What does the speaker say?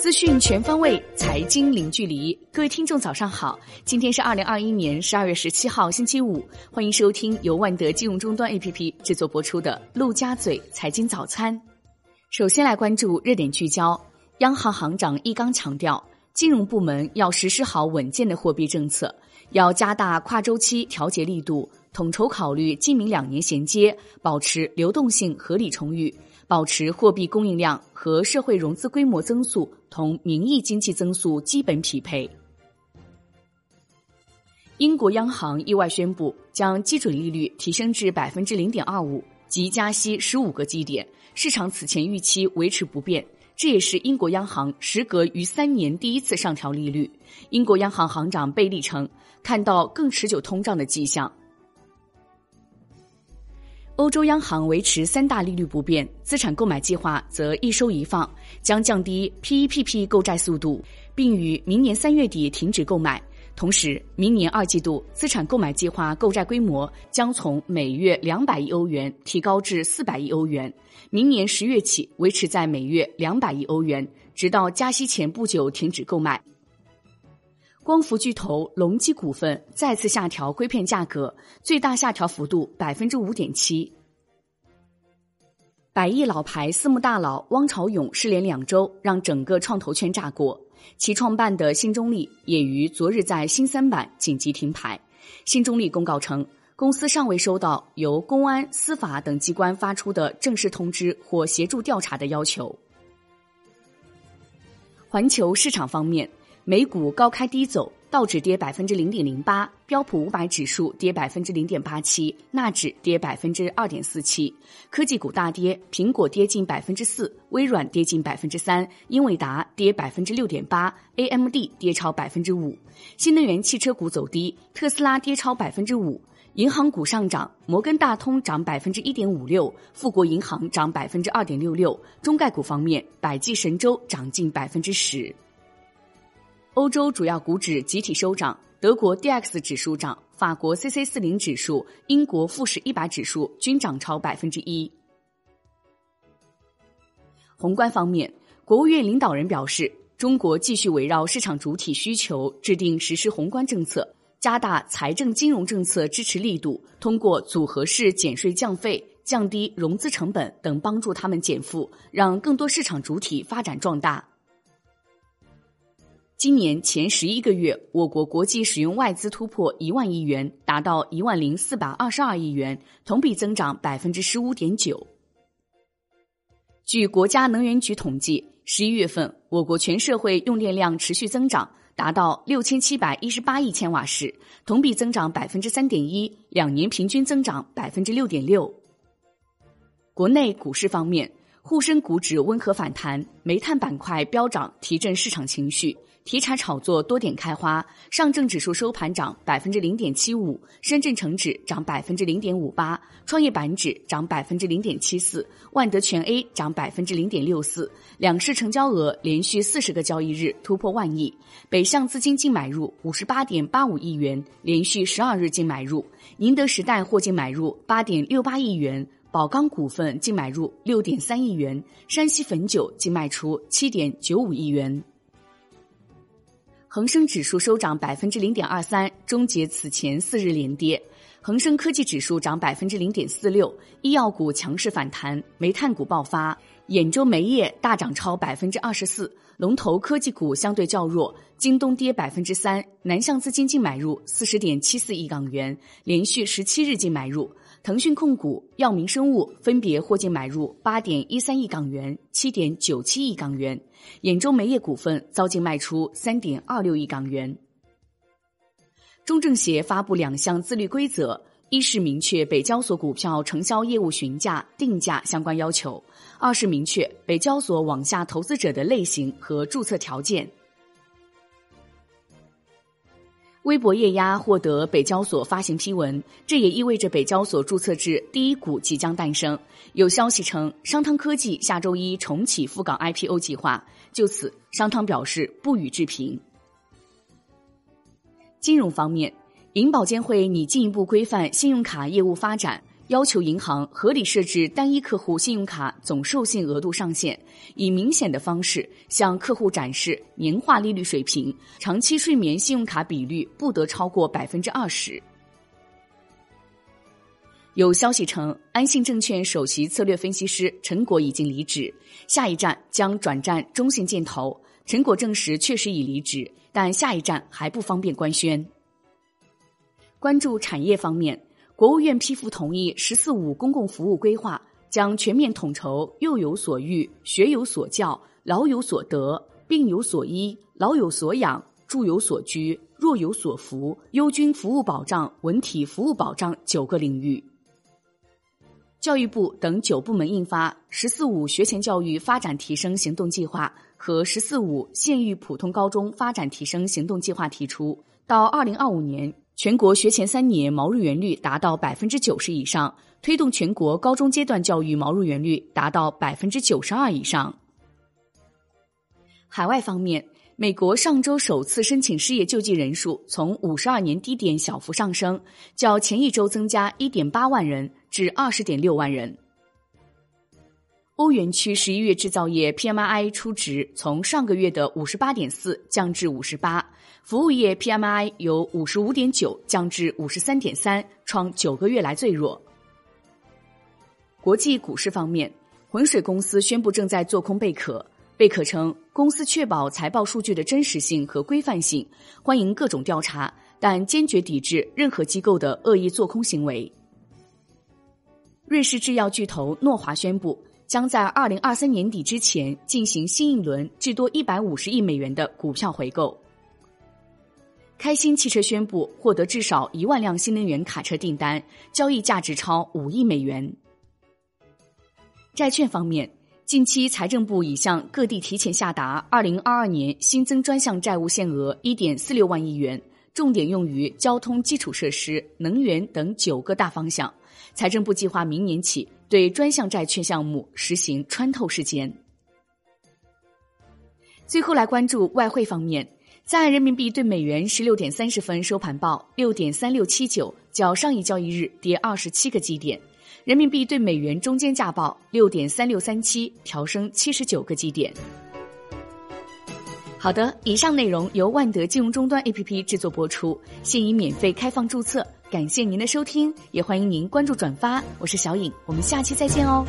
资讯全方位，财经零距离。各位听众，早上好！今天是二零二一年十二月十七号，星期五。欢迎收听由万德金融终端 APP 制作播出的《陆家嘴财经早餐》。首先来关注热点聚焦。央行行长易纲强调，金融部门要实施好稳健的货币政策，要加大跨周期调节力度，统筹考虑今明两年衔接，保持流动性合理充裕。保持货币供应量和社会融资规模增速同名义经济增速基本匹配。英国央行意外宣布将基准利率提升至百分之零点二五，即加息十五个基点，市场此前预期维持不变。这也是英国央行时隔逾三年第一次上调利率。英国央行行长贝利称，看到更持久通胀的迹象。欧洲央行维持三大利率不变，资产购买计划则一收一放，将降低 PEPP 购债速度，并于明年三月底停止购买。同时，明年二季度资产购买计划购债规模将从每月两百亿欧元提高至四百亿欧元，明年十月起维持在每月两百亿欧元，直到加息前不久停止购买。光伏巨头隆基股份再次下调硅片价格，最大下调幅度百分之五点七。百亿老牌私募大佬汪朝勇失联两周，让整个创投圈炸锅。其创办的新中力也于昨日在新三板紧急停牌。新中力公告称，公司尚未收到由公安、司法等机关发出的正式通知或协助调查的要求。环球市场方面。美股高开低走，道指跌百分之零点零八，标普五百指数跌百分之零点八七，纳指跌百分之二点四七。科技股大跌，苹果跌近百分之四，微软跌近百分之三，英伟达跌百分之六点八，AMD 跌超百分之五。新能源汽车股走低，特斯拉跌超百分之五。银行股上涨，摩根大通涨百分之一点五六，富国银行涨百分之二点六六。中概股方面，百济神州涨近百分之十。欧洲主要股指集体收涨，德国 D X 指数涨，法国 C C 四零指数、英国富时一百指数均涨超百分之一。宏观方面，国务院领导人表示，中国继续围绕市场主体需求制定实施宏观政策，加大财政金融政策支持力度，通过组合式减税降费、降低融资成本等，帮助他们减负，让更多市场主体发展壮大。今年前十一个月，我国国际使用外资突破一万亿元，达到一万零四百二十二亿元，同比增长百分之十五点九。据国家能源局统计，十一月份我国全社会用电量持续增长，达到六千七百一十八亿千瓦时，同比增长百分之三点一，两年平均增长百分之六点六。国内股市方面，沪深股指温和反弹，煤炭板块飙涨，提振市场情绪。题材炒作多点开花，上证指数收盘涨百分之零点七五，深圳成指涨百分之零点五八，创业板指涨百分之零点七四，万德全 A 涨百分之零点六四。两市成交额连续四十个交易日突破万亿，北向资金净买入五十八点八五亿元，连续十二日净买入。宁德时代获净买入八点六八亿元，宝钢股份净买入六点三亿元，山西汾酒净卖出七点九五亿元。恒生指数收涨百分之零点二三，终结此前四日连跌。恒生科技指数涨百分之零点四六，医药股强势反弹，煤炭股爆发，兖州煤业大涨超百分之二十四。龙头科技股相对较弱，京东跌百分之三，南向资金净买入四十点七四亿港元，连续十七日净买入。腾讯控股、药明生物分别获净买入八点一三亿港元、七点九七亿港元，兖州煤业股份遭净卖出三点二六亿港元。中证协发布两项自律规则：一是明确北交所股票承销业务询价、定价相关要求；二是明确北交所网下投资者的类型和注册条件。微博液压获得北交所发行批文，这也意味着北交所注册制第一股即将诞生。有消息称，商汤科技下周一重启赴港 IPO 计划，就此，商汤表示不予置评。金融方面，银保监会拟进一步规范信用卡业务发展，要求银行合理设置单一客户信用卡总授信额度上限，以明显的方式向客户展示年化利率水平，长期睡眠信用卡比率不得超过百分之二十。有消息称，安信证券首席策略分析师陈果已经离职，下一站将转战中信建投。陈果证实确实已离职，但下一站还不方便官宣。关注产业方面，国务院批复同意“十四五”公共服务规划，将全面统筹幼有所育、学有所教、老有所得、病有所医、老有所养、住有所居、弱有所扶、优军服务保障、文体服务保障九个领域。教育部等九部门印发《“十四五”学前教育发展提升行动计划》和“十四五”县域普通高中发展提升行动计划，提出到二零二五年，全国学前三年毛入园率达到百分之九十以上，推动全国高中阶段教育毛入园率达到百分之九十二以上。海外方面。美国上周首次申请失业救济人数从五十二年低点小幅上升，较前一周增加一点八万人至二十点六万人。欧元区十一月制造业 PMI 初值从上个月的五十八点四降至五十八，服务业 PMI 由五十五点九降至五十三点三，创九个月来最弱。国际股市方面，浑水公司宣布正在做空贝壳。贝壳称，公司确保财报数据的真实性和规范性，欢迎各种调查，但坚决抵制任何机构的恶意做空行为。瑞士制药巨头诺华宣布，将在二零二三年底之前进行新一轮至多一百五十亿美元的股票回购。开心汽车宣布获得至少一万辆新能源卡车订单，交易价值超五亿美元。债券方面。近期，财政部已向各地提前下达二零二二年新增专项债务限额一点四六万亿元，重点用于交通基础设施、能源等九个大方向。财政部计划明年起对专项债券项目实行穿透式减。最后来关注外汇方面，在人民币对美元十六点三十分收盘报六点三六七九，较上一交易日跌二十七个基点。人民币对美元中间价报六点三六三七，调升七十九个基点。好的，以上内容由万德金融终端 APP 制作播出，现已免费开放注册。感谢您的收听，也欢迎您关注转发。我是小颖，我们下期再见哦。